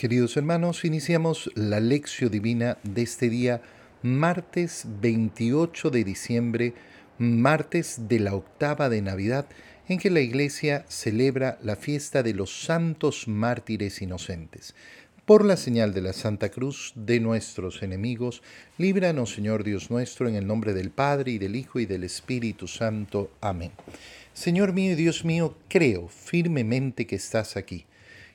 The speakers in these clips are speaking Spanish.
Queridos hermanos, iniciamos la lección divina de este día, martes 28 de diciembre, martes de la octava de Navidad, en que la Iglesia celebra la fiesta de los santos mártires inocentes. Por la señal de la Santa Cruz de nuestros enemigos, líbranos, Señor Dios nuestro, en el nombre del Padre, y del Hijo, y del Espíritu Santo. Amén. Señor mío y Dios mío, creo firmemente que estás aquí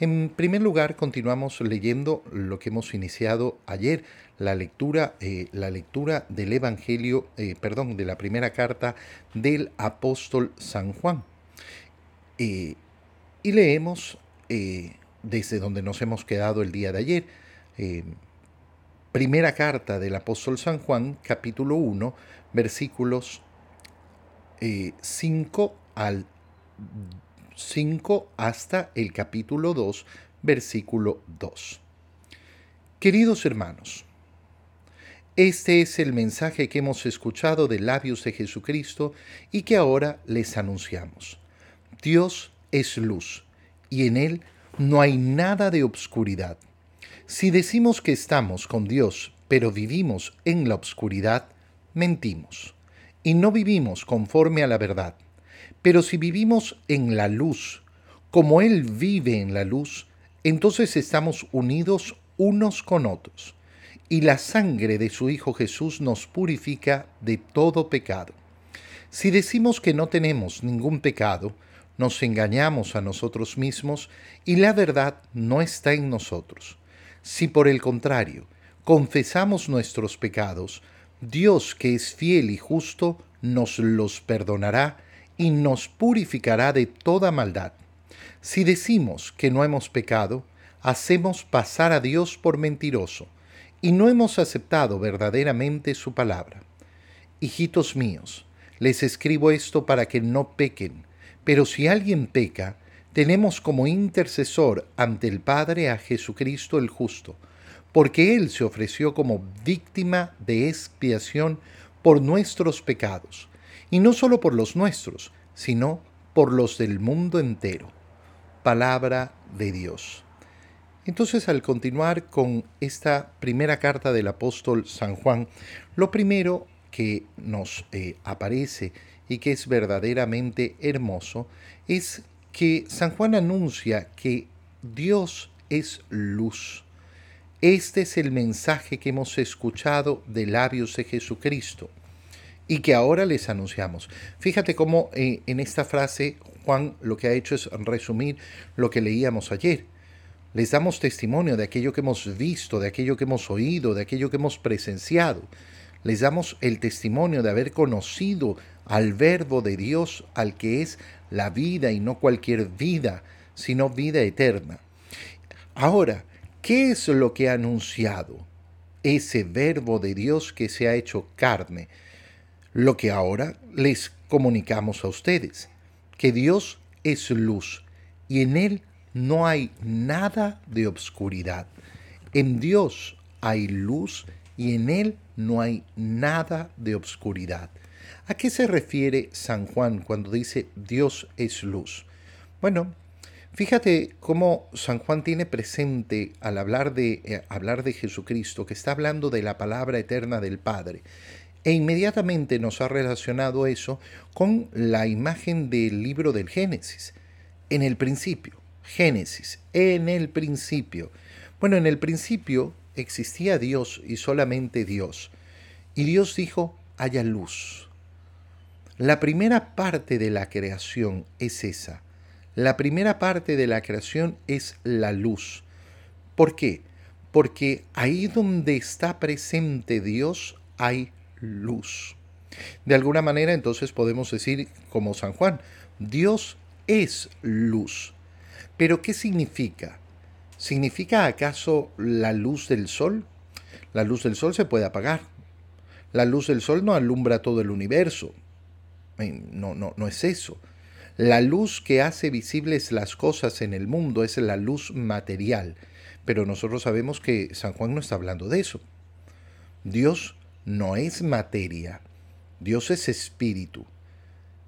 en primer lugar, continuamos leyendo lo que hemos iniciado ayer, la lectura, eh, la lectura del Evangelio, eh, perdón, de la primera carta del apóstol San Juan. Eh, y leemos desde donde nos hemos quedado el día de ayer. primera carta del apóstol San Juan, capítulo 1, versículos 5 al 5 hasta el capítulo 2, versículo 2. Queridos hermanos, este es el mensaje que hemos escuchado de labios de Jesucristo y que ahora les anunciamos. Dios es luz y en Él no hay nada de obscuridad. Si decimos que estamos con Dios, pero vivimos en la obscuridad, mentimos y no vivimos conforme a la verdad. Pero si vivimos en la luz, como Él vive en la luz, entonces estamos unidos unos con otros, y la sangre de su Hijo Jesús nos purifica de todo pecado. Si decimos que no tenemos ningún pecado, nos engañamos a nosotros mismos y la verdad no está en nosotros. Si por el contrario confesamos nuestros pecados, Dios que es fiel y justo nos los perdonará y nos purificará de toda maldad. Si decimos que no hemos pecado, hacemos pasar a Dios por mentiroso, y no hemos aceptado verdaderamente su palabra. Hijitos míos, les escribo esto para que no pequen, pero si alguien peca, tenemos como intercesor ante el Padre a Jesucristo el justo, porque Él se ofreció como víctima de expiación por nuestros pecados y no solo por los nuestros, sino por los del mundo entero. Palabra de Dios. Entonces, al continuar con esta primera carta del apóstol San Juan, lo primero que nos eh, aparece y que es verdaderamente hermoso es que San Juan anuncia que Dios es luz. Este es el mensaje que hemos escuchado de labios de Jesucristo y que ahora les anunciamos. Fíjate cómo eh, en esta frase Juan lo que ha hecho es resumir lo que leíamos ayer. Les damos testimonio de aquello que hemos visto, de aquello que hemos oído, de aquello que hemos presenciado. Les damos el testimonio de haber conocido al verbo de Dios, al que es la vida y no cualquier vida, sino vida eterna. Ahora, ¿qué es lo que ha anunciado ese verbo de Dios que se ha hecho carne? Lo que ahora les comunicamos a ustedes, que Dios es luz y en Él no hay nada de obscuridad. En Dios hay luz y en Él no hay nada de obscuridad. ¿A qué se refiere San Juan cuando dice Dios es luz? Bueno, fíjate cómo San Juan tiene presente al hablar de, eh, hablar de Jesucristo, que está hablando de la palabra eterna del Padre. E inmediatamente nos ha relacionado eso con la imagen del libro del Génesis. En el principio, Génesis, en el principio. Bueno, en el principio existía Dios y solamente Dios. Y Dios dijo, haya luz. La primera parte de la creación es esa. La primera parte de la creación es la luz. ¿Por qué? Porque ahí donde está presente Dios hay luz. De alguna manera entonces podemos decir como San Juan, Dios es luz. Pero ¿qué significa? ¿Significa acaso la luz del sol? La luz del sol se puede apagar. La luz del sol no alumbra todo el universo. No, no, no es eso. La luz que hace visibles las cosas en el mundo es la luz material, pero nosotros sabemos que San Juan no está hablando de eso. Dios no es materia, Dios es espíritu.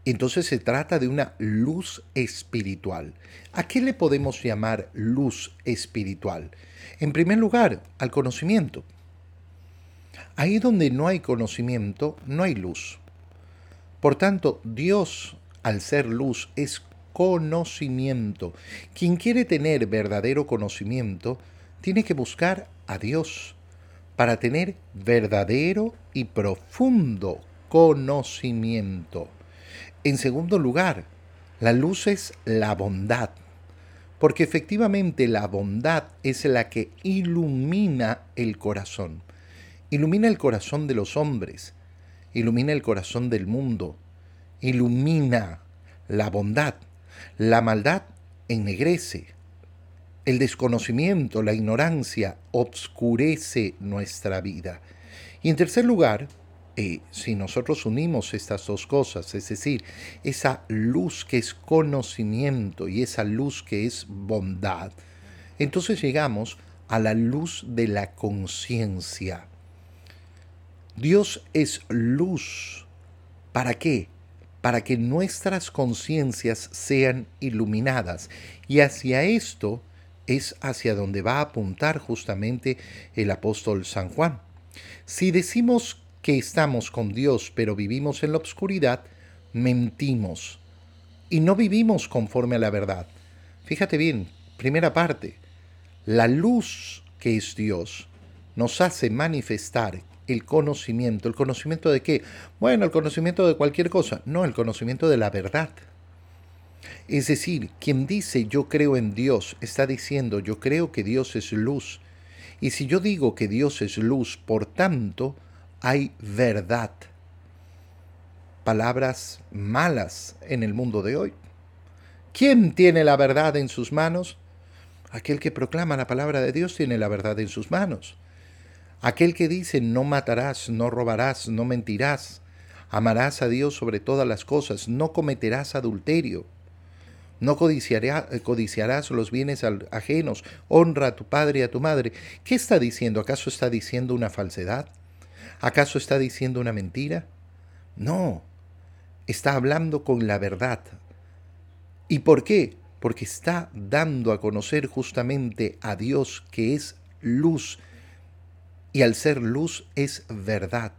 Entonces se trata de una luz espiritual. ¿A qué le podemos llamar luz espiritual? En primer lugar, al conocimiento. Ahí donde no hay conocimiento, no hay luz. Por tanto, Dios al ser luz, es conocimiento. Quien quiere tener verdadero conocimiento, tiene que buscar a Dios para tener verdadero y profundo conocimiento. En segundo lugar, la luz es la bondad, porque efectivamente la bondad es la que ilumina el corazón. Ilumina el corazón de los hombres, ilumina el corazón del mundo, ilumina la bondad. La maldad ennegrece. El desconocimiento, la ignorancia, obscurece nuestra vida. Y en tercer lugar, eh, si nosotros unimos estas dos cosas, es decir, esa luz que es conocimiento y esa luz que es bondad, entonces llegamos a la luz de la conciencia. Dios es luz. ¿Para qué? para que nuestras conciencias sean iluminadas. Y hacia esto es hacia donde va a apuntar justamente el apóstol San Juan. Si decimos que estamos con Dios pero vivimos en la oscuridad, mentimos y no vivimos conforme a la verdad. Fíjate bien, primera parte, la luz que es Dios nos hace manifestar el conocimiento. ¿El conocimiento de qué? Bueno, el conocimiento de cualquier cosa. No, el conocimiento de la verdad. Es decir, quien dice yo creo en Dios está diciendo yo creo que Dios es luz. Y si yo digo que Dios es luz, por tanto, hay verdad. Palabras malas en el mundo de hoy. ¿Quién tiene la verdad en sus manos? Aquel que proclama la palabra de Dios tiene la verdad en sus manos. Aquel que dice no matarás, no robarás, no mentirás, amarás a Dios sobre todas las cosas, no cometerás adulterio, no codiciarás los bienes ajenos, honra a tu padre y a tu madre. ¿Qué está diciendo? ¿Acaso está diciendo una falsedad? ¿Acaso está diciendo una mentira? No, está hablando con la verdad. ¿Y por qué? Porque está dando a conocer justamente a Dios que es luz, y al ser luz es verdad.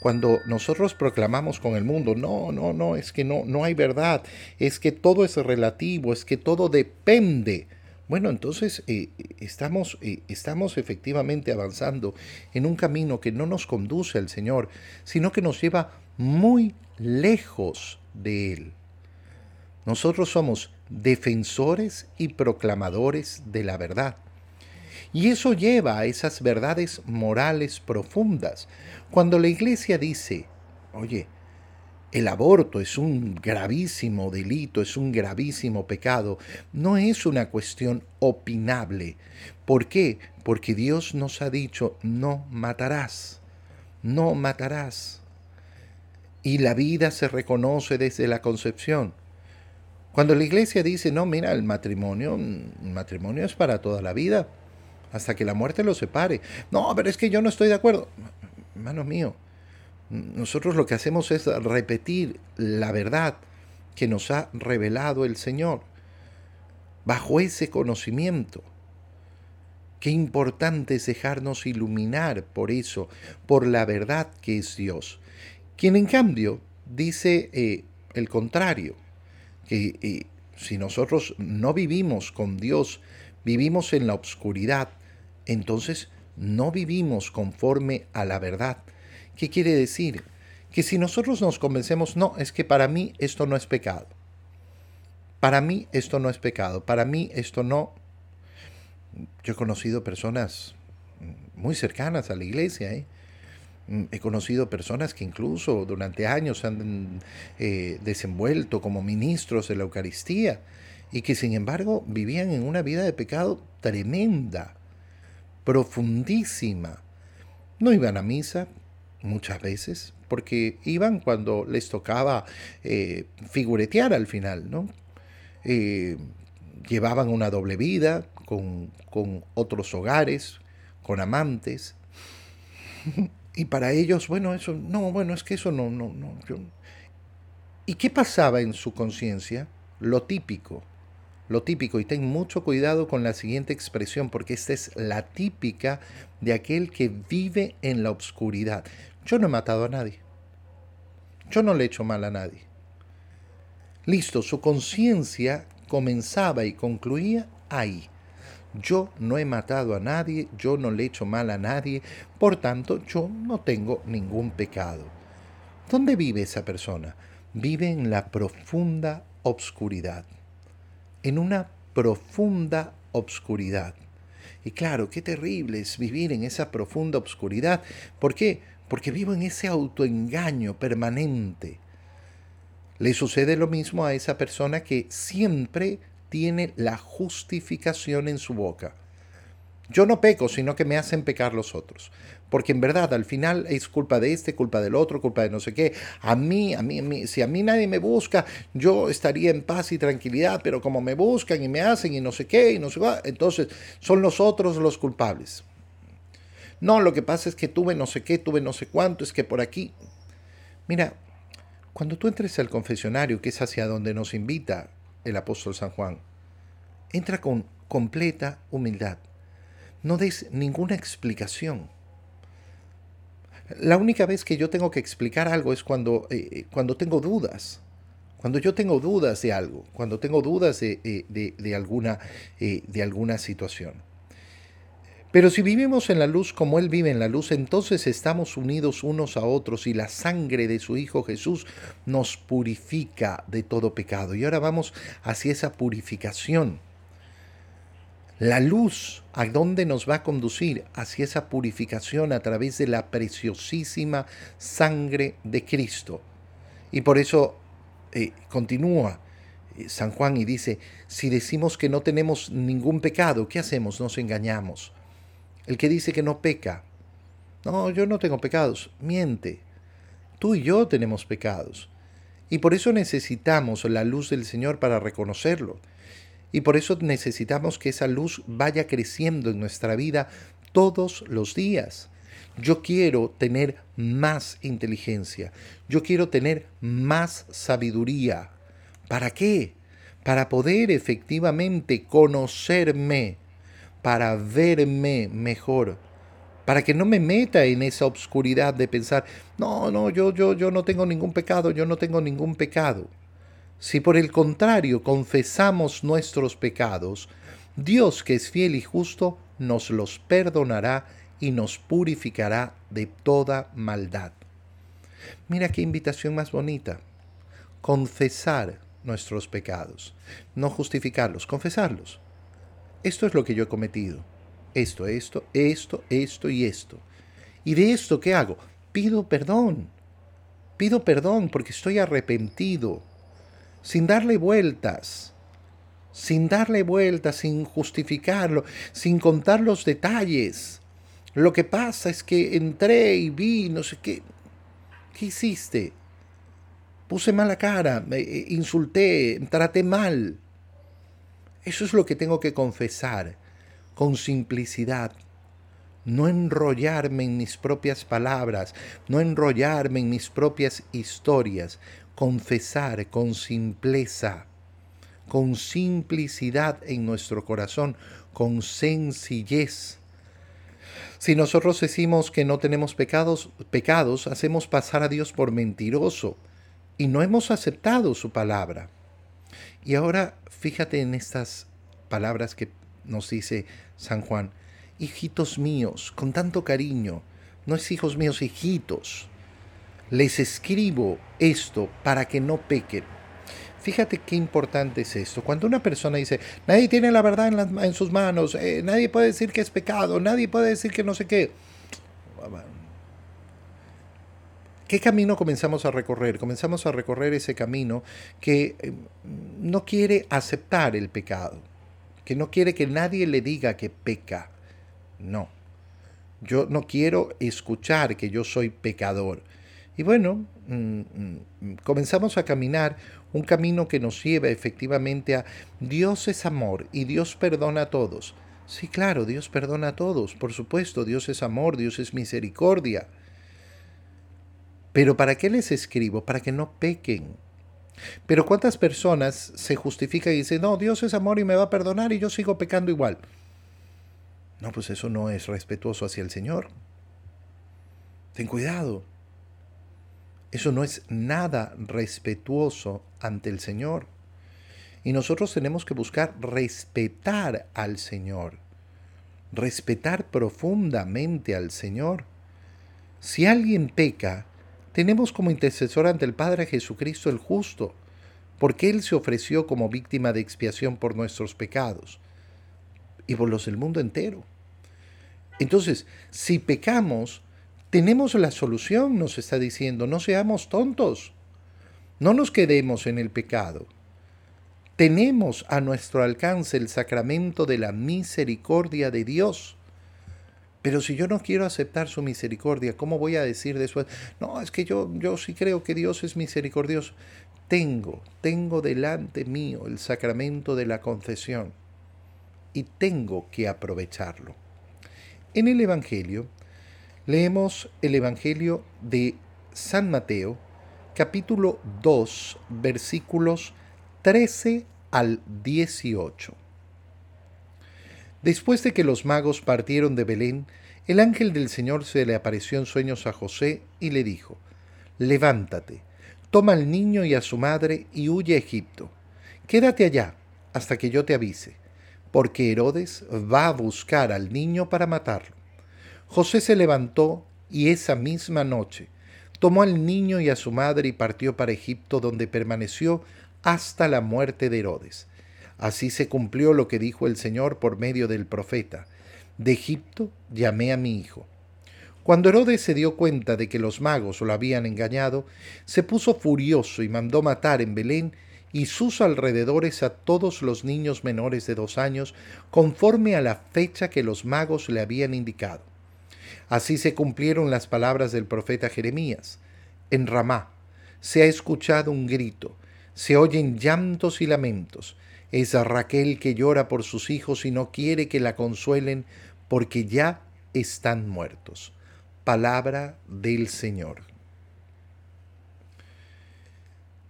Cuando nosotros proclamamos con el mundo, no, no, no, es que no, no hay verdad, es que todo es relativo, es que todo depende. Bueno, entonces eh, estamos, eh, estamos efectivamente avanzando en un camino que no nos conduce al Señor, sino que nos lleva muy lejos de Él. Nosotros somos defensores y proclamadores de la verdad. Y eso lleva a esas verdades morales profundas. Cuando la iglesia dice, oye, el aborto es un gravísimo delito, es un gravísimo pecado, no es una cuestión opinable. ¿Por qué? Porque Dios nos ha dicho, no matarás, no matarás. Y la vida se reconoce desde la concepción. Cuando la iglesia dice, no, mira, el matrimonio, matrimonio es para toda la vida, hasta que la muerte los separe. No, pero es que yo no estoy de acuerdo. Hermano mío, nosotros lo que hacemos es repetir la verdad que nos ha revelado el Señor. Bajo ese conocimiento, qué importante es dejarnos iluminar por eso, por la verdad que es Dios. Quien en cambio dice eh, el contrario, que eh, si nosotros no vivimos con Dios, vivimos en la oscuridad, entonces no vivimos conforme a la verdad. ¿Qué quiere decir? Que si nosotros nos convencemos, no, es que para mí esto no es pecado. Para mí esto no es pecado. Para mí esto no... Yo he conocido personas muy cercanas a la iglesia. ¿eh? He conocido personas que incluso durante años han eh, desenvuelto como ministros de la Eucaristía y que sin embargo vivían en una vida de pecado tremenda profundísima, No iban a misa muchas veces, porque iban cuando les tocaba eh, figuretear al final, ¿no? Eh, llevaban una doble vida con, con otros hogares, con amantes. Y para ellos, bueno, eso, no, bueno, es que eso no, no, no. ¿Y qué pasaba en su conciencia? Lo típico, lo típico, y ten mucho cuidado con la siguiente expresión, porque esta es la típica de aquel que vive en la oscuridad. Yo no he matado a nadie. Yo no le he hecho mal a nadie. Listo, su conciencia comenzaba y concluía ahí. Yo no he matado a nadie, yo no le he hecho mal a nadie, por tanto yo no tengo ningún pecado. ¿Dónde vive esa persona? Vive en la profunda obscuridad en una profunda obscuridad. Y claro, qué terrible es vivir en esa profunda obscuridad. ¿Por qué? Porque vivo en ese autoengaño permanente. Le sucede lo mismo a esa persona que siempre tiene la justificación en su boca. Yo no peco, sino que me hacen pecar los otros. Porque en verdad al final es culpa de este, culpa del otro, culpa de no sé qué. A mí, a mí, a mí, si a mí nadie me busca, yo estaría en paz y tranquilidad, pero como me buscan y me hacen y no sé qué y no sé qué, entonces son los otros los culpables. No, lo que pasa es que tuve no sé qué, tuve no sé cuánto, es que por aquí. Mira, cuando tú entres al confesionario, que es hacia donde nos invita el apóstol San Juan, entra con completa humildad no des ninguna explicación. La única vez que yo tengo que explicar algo es cuando, eh, eh, cuando tengo dudas. Cuando yo tengo dudas de algo, cuando tengo dudas de, eh, alguna, de alguna situación. Pero si vivimos en la luz como Él vive en la luz, entonces estamos unidos unos a otros y la sangre de su Hijo Jesús nos purifica de todo pecado. Y ahora vamos hacia esa purificación. La luz, ¿a dónde nos va a conducir? Hacia esa purificación a través de la preciosísima sangre de Cristo. Y por eso eh, continúa eh, San Juan y dice, si decimos que no tenemos ningún pecado, ¿qué hacemos? Nos engañamos. El que dice que no peca, no, yo no tengo pecados, miente. Tú y yo tenemos pecados. Y por eso necesitamos la luz del Señor para reconocerlo. Y por eso necesitamos que esa luz vaya creciendo en nuestra vida todos los días. Yo quiero tener más inteligencia. Yo quiero tener más sabiduría. ¿Para qué? Para poder efectivamente conocerme, para verme mejor, para que no me meta en esa obscuridad de pensar, no, no, yo, yo, yo no tengo ningún pecado, yo no tengo ningún pecado. Si por el contrario confesamos nuestros pecados, Dios que es fiel y justo nos los perdonará y nos purificará de toda maldad. Mira qué invitación más bonita. Confesar nuestros pecados, no justificarlos, confesarlos. Esto es lo que yo he cometido. Esto, esto, esto, esto y esto. ¿Y de esto qué hago? Pido perdón. Pido perdón porque estoy arrepentido sin darle vueltas, sin darle vueltas, sin justificarlo, sin contar los detalles. Lo que pasa es que entré y vi, no sé qué. ¿Qué hiciste? Puse mala cara, me eh, insulté, traté mal. Eso es lo que tengo que confesar, con simplicidad. No enrollarme en mis propias palabras, no enrollarme en mis propias historias, confesar con simpleza, con simplicidad en nuestro corazón, con sencillez. Si nosotros decimos que no tenemos pecados, pecados, hacemos pasar a Dios por mentiroso y no hemos aceptado su palabra. Y ahora fíjate en estas palabras que nos dice San Juan, hijitos míos, con tanto cariño, no es hijos míos, hijitos les escribo esto para que no pequen. Fíjate qué importante es esto. Cuando una persona dice, nadie tiene la verdad en, sus manos, eh, nadie puede decir que es pecado, nadie puede decir que no sé qué. ¿Qué camino comenzamos a recorrer? Comenzamos a recorrer ese camino que eh, no quiere aceptar el pecado, que no quiere que nadie le diga que peca. No. Yo no quiero escuchar que yo soy pecador. Y bueno, mm, mm, comenzamos a caminar un camino que nos lleva efectivamente a Dios es amor y Dios perdona a todos. Sí, claro, Dios perdona a todos, por supuesto, Dios es amor, Dios es misericordia. Pero ¿para qué les escribo? Para que no pequen. Pero ¿cuántas personas se justifican y dicen, no, Dios es amor y me va a perdonar y yo sigo pecando igual? No, pues eso no es respetuoso hacia el Señor. Ten cuidado. Eso no es nada respetuoso ante el Señor. Y nosotros tenemos que buscar respetar al Señor, respetar profundamente al Señor. Si alguien peca, tenemos como intercesor ante el Padre Jesucristo el justo, porque Él se ofreció como víctima de expiación por nuestros pecados y por los del mundo entero. Entonces, si pecamos, tenemos la solución, nos está diciendo, no seamos tontos, no nos quedemos en el pecado. Tenemos a nuestro alcance el sacramento de la misericordia de Dios. Pero si yo no quiero aceptar su misericordia, ¿cómo voy a decir después? No, es que yo, yo sí creo que Dios es misericordioso. Tengo, tengo delante mío el sacramento de la confesión y tengo que aprovecharlo. En el Evangelio, leemos el Evangelio de San Mateo, capítulo 2, versículos 13 al 18. Después de que los magos partieron de Belén, el ángel del Señor se le apareció en sueños a José y le dijo, Levántate, toma al niño y a su madre y huye a Egipto. Quédate allá hasta que yo te avise, porque Herodes va a buscar al niño para matarlo. José se levantó y esa misma noche tomó al niño y a su madre y partió para Egipto, donde permaneció hasta la muerte de Herodes Así se cumplió lo que dijo el Señor por medio del profeta. De Egipto llamé a mi hijo. Cuando Herodes se dio cuenta de que los magos lo habían engañado, se puso furioso y mandó matar en Belén y sus alrededores a todos los niños menores de dos años, conforme a la fecha que los magos le habían indicado. Así se cumplieron las palabras del profeta Jeremías. En Ramá se ha escuchado un grito, se oyen llantos y lamentos, es Raquel que llora por sus hijos y no quiere que la consuelen porque ya están muertos. Palabra del Señor.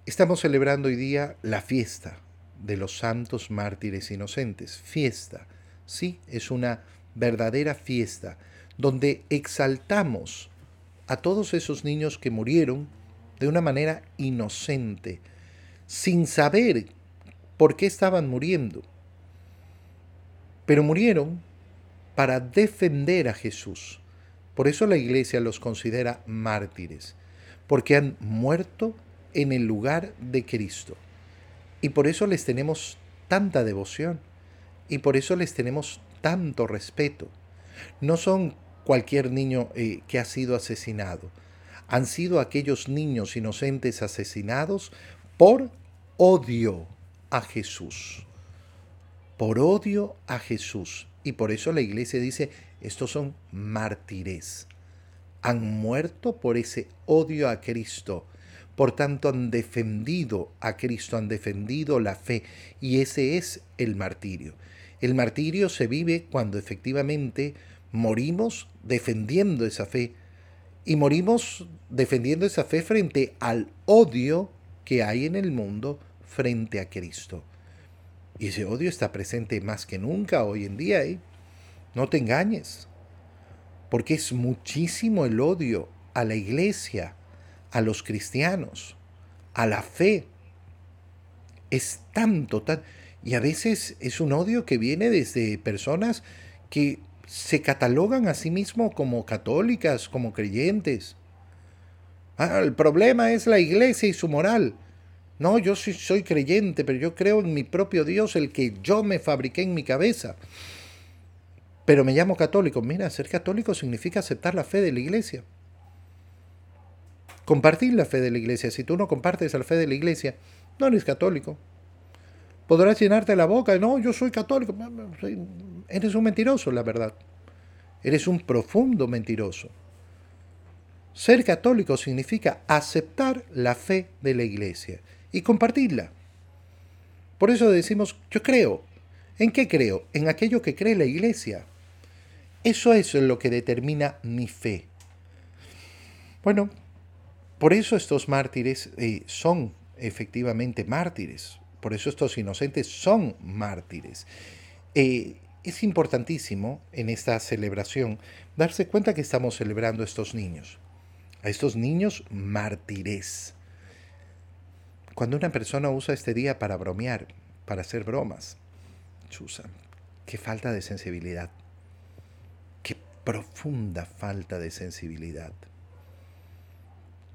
Estamos celebrando hoy día la fiesta de los santos mártires inocentes. Fiesta, sí, es una verdadera fiesta donde exaltamos a todos esos niños que murieron de una manera inocente, sin saber por qué estaban muriendo. Pero murieron para defender a Jesús. Por eso la iglesia los considera mártires, porque han muerto en el lugar de Cristo. Y por eso les tenemos tanta devoción y por eso les tenemos tanto respeto. No son cualquier niño eh, que ha sido asesinado. Han sido aquellos niños inocentes asesinados por odio a Jesús. Por odio a Jesús. Y por eso la iglesia dice, estos son mártires. Han muerto por ese odio a Cristo. Por tanto, han defendido a Cristo, han defendido la fe. Y ese es el martirio. El martirio se vive cuando efectivamente morimos defendiendo esa fe. Y morimos defendiendo esa fe frente al odio que hay en el mundo frente a Cristo. Y ese odio está presente más que nunca hoy en día. ¿eh? No te engañes, porque es muchísimo el odio a la iglesia, a los cristianos, a la fe. Es tanto, tan... Y a veces es un odio que viene desde personas que se catalogan a sí mismos como católicas, como creyentes. Ah, el problema es la iglesia y su moral. No, yo sí soy creyente, pero yo creo en mi propio Dios, el que yo me fabriqué en mi cabeza. Pero me llamo católico. Mira, ser católico significa aceptar la fe de la iglesia. Compartir la fe de la iglesia. Si tú no compartes la fe de la iglesia, no eres católico. Podrás llenarte la boca. No, yo soy católico. Eres un mentiroso, la verdad. Eres un profundo mentiroso. Ser católico significa aceptar la fe de la iglesia y compartirla. Por eso decimos, yo creo. ¿En qué creo? En aquello que cree la iglesia. Eso es lo que determina mi fe. Bueno, por eso estos mártires eh, son efectivamente mártires. Por eso estos inocentes son mártires. Eh, es importantísimo en esta celebración darse cuenta que estamos celebrando a estos niños, a estos niños mártires. Cuando una persona usa este día para bromear, para hacer bromas, chusa, qué falta de sensibilidad, qué profunda falta de sensibilidad.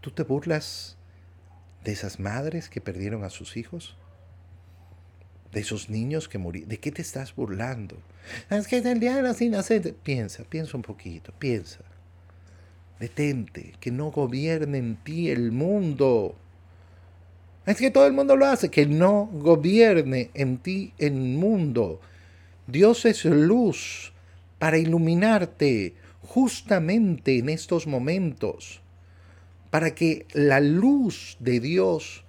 ¿Tú te burlas de esas madres que perdieron a sus hijos? ¿De esos niños que murieron? ¿De qué te estás burlando? Es que es de los inocentes. Piensa, piensa un poquito, piensa. Detente, que no gobierne en ti el mundo. Es que todo el mundo lo hace, que no gobierne en ti el mundo. Dios es luz para iluminarte justamente en estos momentos para que la luz de Dios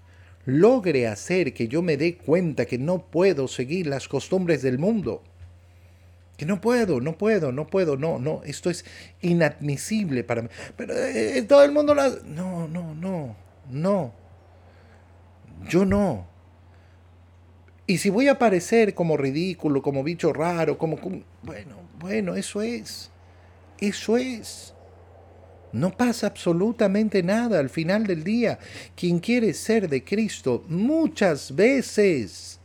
logre hacer que yo me dé cuenta que no puedo seguir las costumbres del mundo. Que no puedo, no puedo, no puedo, no, no, esto es inadmisible para mí. Pero eh, todo el mundo lo No, no, no, no. Yo no. Y si voy a parecer como ridículo, como bicho raro, como... Bueno, bueno, eso es. Eso es. No pasa absolutamente nada al final del día. Quien quiere ser de Cristo muchas veces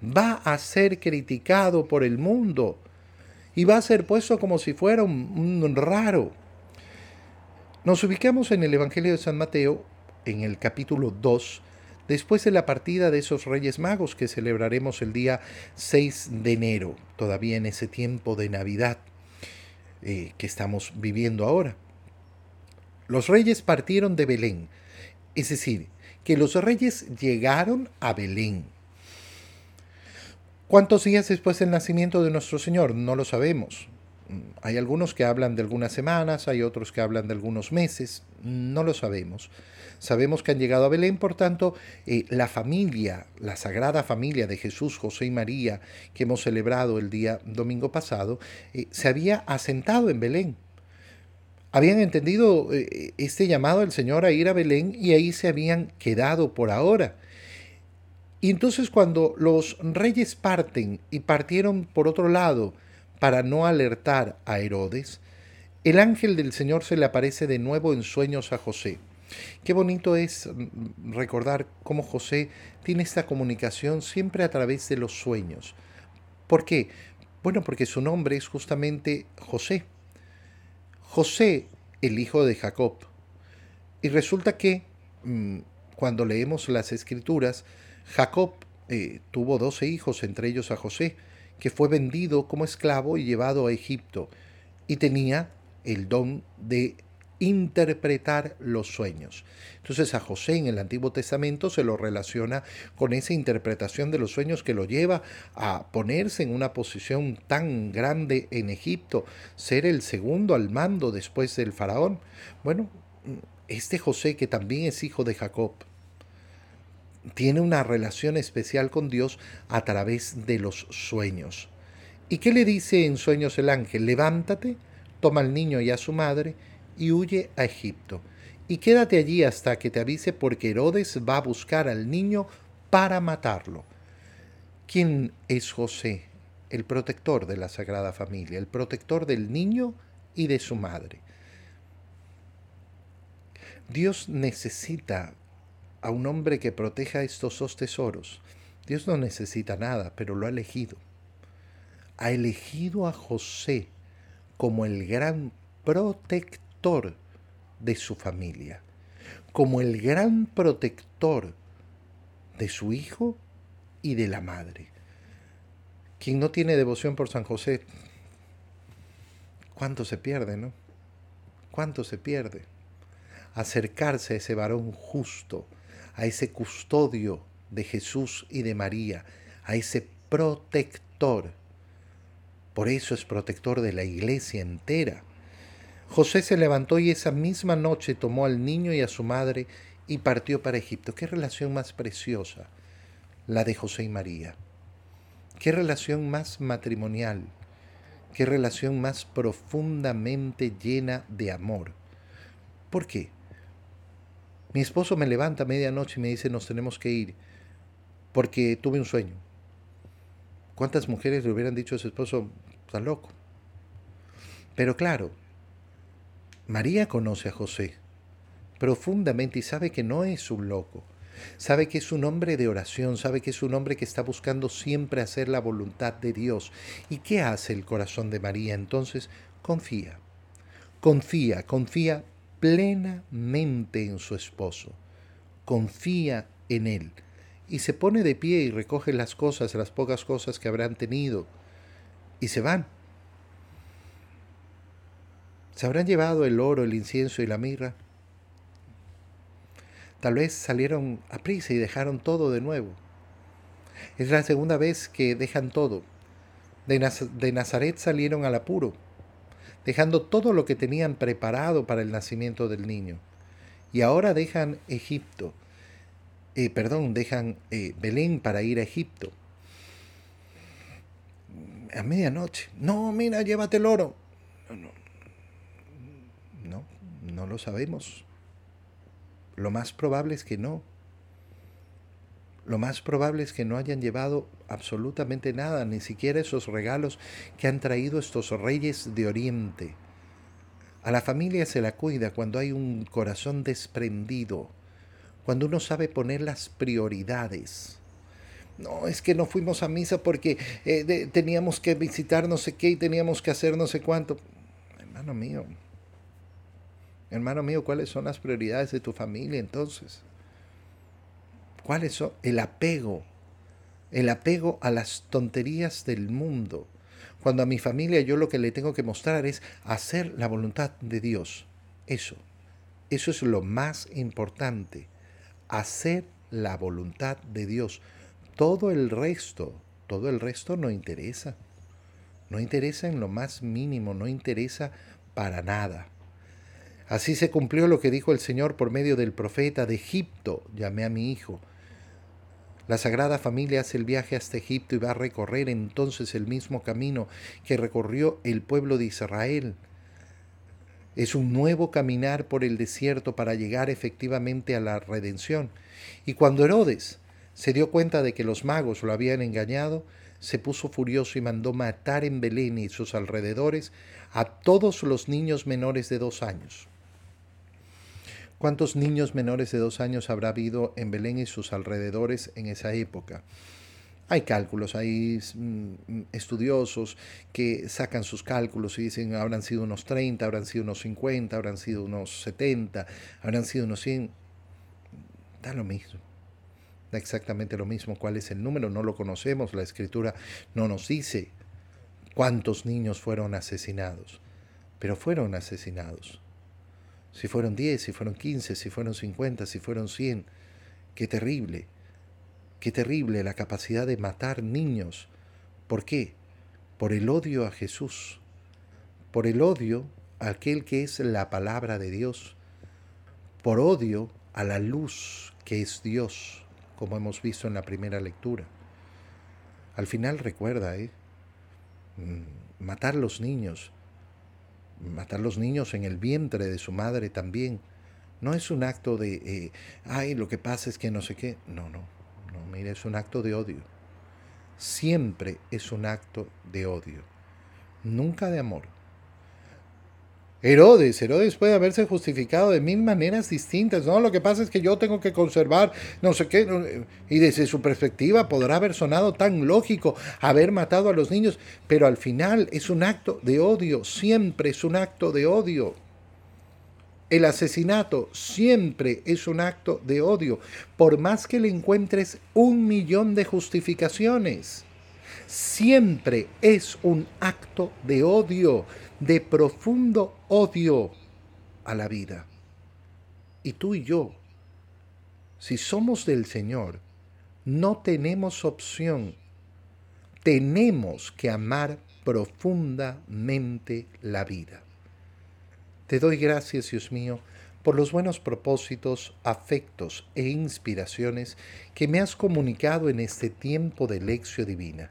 va a ser criticado por el mundo y va a ser puesto como si fuera un, raro. Nos ubicamos en el Evangelio de San Mateo, en el capítulo 2, después de la partida de esos Reyes Magos que celebraremos el día 6 de enero, todavía en ese tiempo de Navidad eh, que estamos viviendo ahora. Los reyes partieron de Belén, es decir, que los reyes llegaron a Belén. ¿Cuántos días después del nacimiento de nuestro Señor? No lo sabemos. Hay algunos que hablan de algunas semanas, hay otros que hablan de algunos meses, no lo sabemos. Sabemos que han llegado a Belén, por tanto, eh, la familia, la sagrada familia de Jesús, José y María, que hemos celebrado el día domingo pasado, eh, se había asentado en Belén habían entendido eh, este llamado del Señor a ir a Belén y ahí se habían quedado por ahora. Y entonces cuando los reyes parten y partieron por otro lado para no alertar a Herodes, el ángel del Señor se le aparece de nuevo en sueños a José. Qué bonito es mm, recordar cómo José tiene esta comunicación siempre a través de los sueños. ¿Por qué? Bueno, porque su nombre es justamente José. José, el hijo de Jacob. Y resulta que mm, cuando leemos las escrituras, Jacob eh, tuvo doce hijos, entre ellos a José, que fue vendido como esclavo y llevado a Egipto, y tenía el don de interpretar los sueños. Entonces a José en el Antiguo Testamento se lo relaciona con esa interpretación de los sueños que lo lleva a ponerse en una posición tan grande en Egipto, ser el segundo al mando después del faraón. Bueno, este José que también es hijo de Jacob, tiene una relación especial con Dios a través de los sueños. ¿Y qué le dice en sueños el ángel? Levántate, toma al niño y a su madre, y huye a Egipto. Y quédate allí hasta que te avise porque Herodes va a buscar al niño para matarlo. ¿Quién es José? El protector de la Sagrada Familia, el protector del niño y de su madre. Dios necesita a un hombre que proteja estos dos tesoros. Dios no necesita nada, pero lo ha elegido. Ha elegido a José como el gran protector de su familia, como el gran protector de su hijo y de la madre. Quien no tiene devoción por San José, ¿cuánto se pierde, no? ¿Cuánto se pierde? Acercarse a ese varón justo, a ese custodio de Jesús y de María, a ese protector Por eso es protector de la iglesia entera. José se levantó y esa misma noche tomó al niño y a su madre y partió para Egipto. Qué relación más preciosa la de José y María. Qué relación más matrimonial. Qué relación más profundamente llena de amor. ¿Por qué? Mi esposo me levanta a medianoche y me dice nos tenemos que ir porque tuve un sueño. ¿Cuántas mujeres le hubieran dicho a su esposo, está loco? Pero claro, María conoce a José profundamente y sabe que no es un loco. Sabe que es un hombre de oración, sabe que es un hombre que está buscando siempre hacer la voluntad de Dios. ¿Y qué hace el corazón de María? Entonces confía, confía, confía plenamente en su esposo, confía en él. Y se pone de pie y recoge las cosas, las pocas cosas que habrán tenido, y se van. ¿Se habrán llevado el oro, el incienso y la mirra? Tal vez salieron a prisa y dejaron todo de nuevo. Es la segunda vez que dejan todo. De, Nazaret salieron al apuro, dejando todo lo que tenían preparado para el nacimiento del niño. Y ahora dejan Egipto, eh, perdón, dejan eh, Belén para ir a Egipto. A medianoche. No, mira, llévate el oro. No, no, no lo sabemos. Lo más probable es que no. Lo más probable es que no hayan llevado absolutamente nada, ni siquiera esos regalos que han traído estos reyes de Oriente. A la familia se la cuida cuando hay un corazón desprendido, cuando uno sabe poner las prioridades. No, es que no fuimos a misa porque eh, teníamos que visitar no sé qué y teníamos que hacer no sé cuánto. Hermano mío, Hermano mío, ¿cuáles son las prioridades de tu familia entonces? ¿Cuáles son? El apego. El apego a las tonterías del mundo. Cuando a mi familia yo lo que le tengo que mostrar es hacer la voluntad de Dios. Eso. Eso es lo más importante. Hacer la voluntad de Dios. Todo el resto, todo el resto no interesa. No interesa en lo más mínimo, no interesa para nada. Así se cumplió lo que dijo el Señor por medio del profeta de Egipto, llamé a mi hijo. La Sagrada Familia hace el viaje hasta Egipto y va a recorrer entonces el mismo camino que recorrió el pueblo de Israel. Es un nuevo caminar por el desierto para llegar efectivamente a la redención. Y cuando Herodes se dio cuenta de que los magos lo habían engañado, se puso furioso y mandó matar en Belén y sus alrededores a todos los niños menores de dos años. ¿Cuántos niños menores de dos años habrá habido en Belén y sus alrededores en esa época? Hay cálculos, hay mm, estudiosos que sacan sus cálculos y dicen habrán sido unos 30, habrán sido unos 50, habrán sido unos 70, habrán sido unos 100. Da lo mismo. Da exactamente lo mismo. ¿Cuál es el número? No lo conocemos. La escritura no nos dice cuántos niños fueron asesinados. Pero fueron asesinados si fueron 10, si fueron 15, si fueron 50, si fueron 100. Qué terrible, qué terrible la capacidad de matar niños. ¿Por qué? Por el odio a Jesús, por el odio a aquel que es la palabra de Dios, por odio a la luz que es Dios, como hemos visto en la primera lectura. Al final recuerda, ¿eh? Mm, matar los niños matar los niños en el vientre de su madre también. No es un acto de, eh, ay, lo que pasa es que no sé qué. No, no, no, mire, es un acto de odio. Siempre es un acto de odio, nunca de amor. Herodes, Herodes puede haberse justificado de mil maneras distintas, ¿no? Lo que pasa es que yo tengo que conservar no sé qué, y desde su perspectiva podrá haber sonado tan lógico haber matado a los niños, pero al final es un acto de odio, siempre es un acto de odio. El asesinato siempre es un acto de odio, por más que le encuentres un millón de justificaciones. Siempre es un acto de odio de profundo odio a la vida. Y tú y yo, si somos del Señor, no tenemos opción. Tenemos que amar profundamente la vida. Te doy gracias, Dios mío, por los buenos propósitos, afectos e inspiraciones que me has comunicado en este tiempo de lección divina.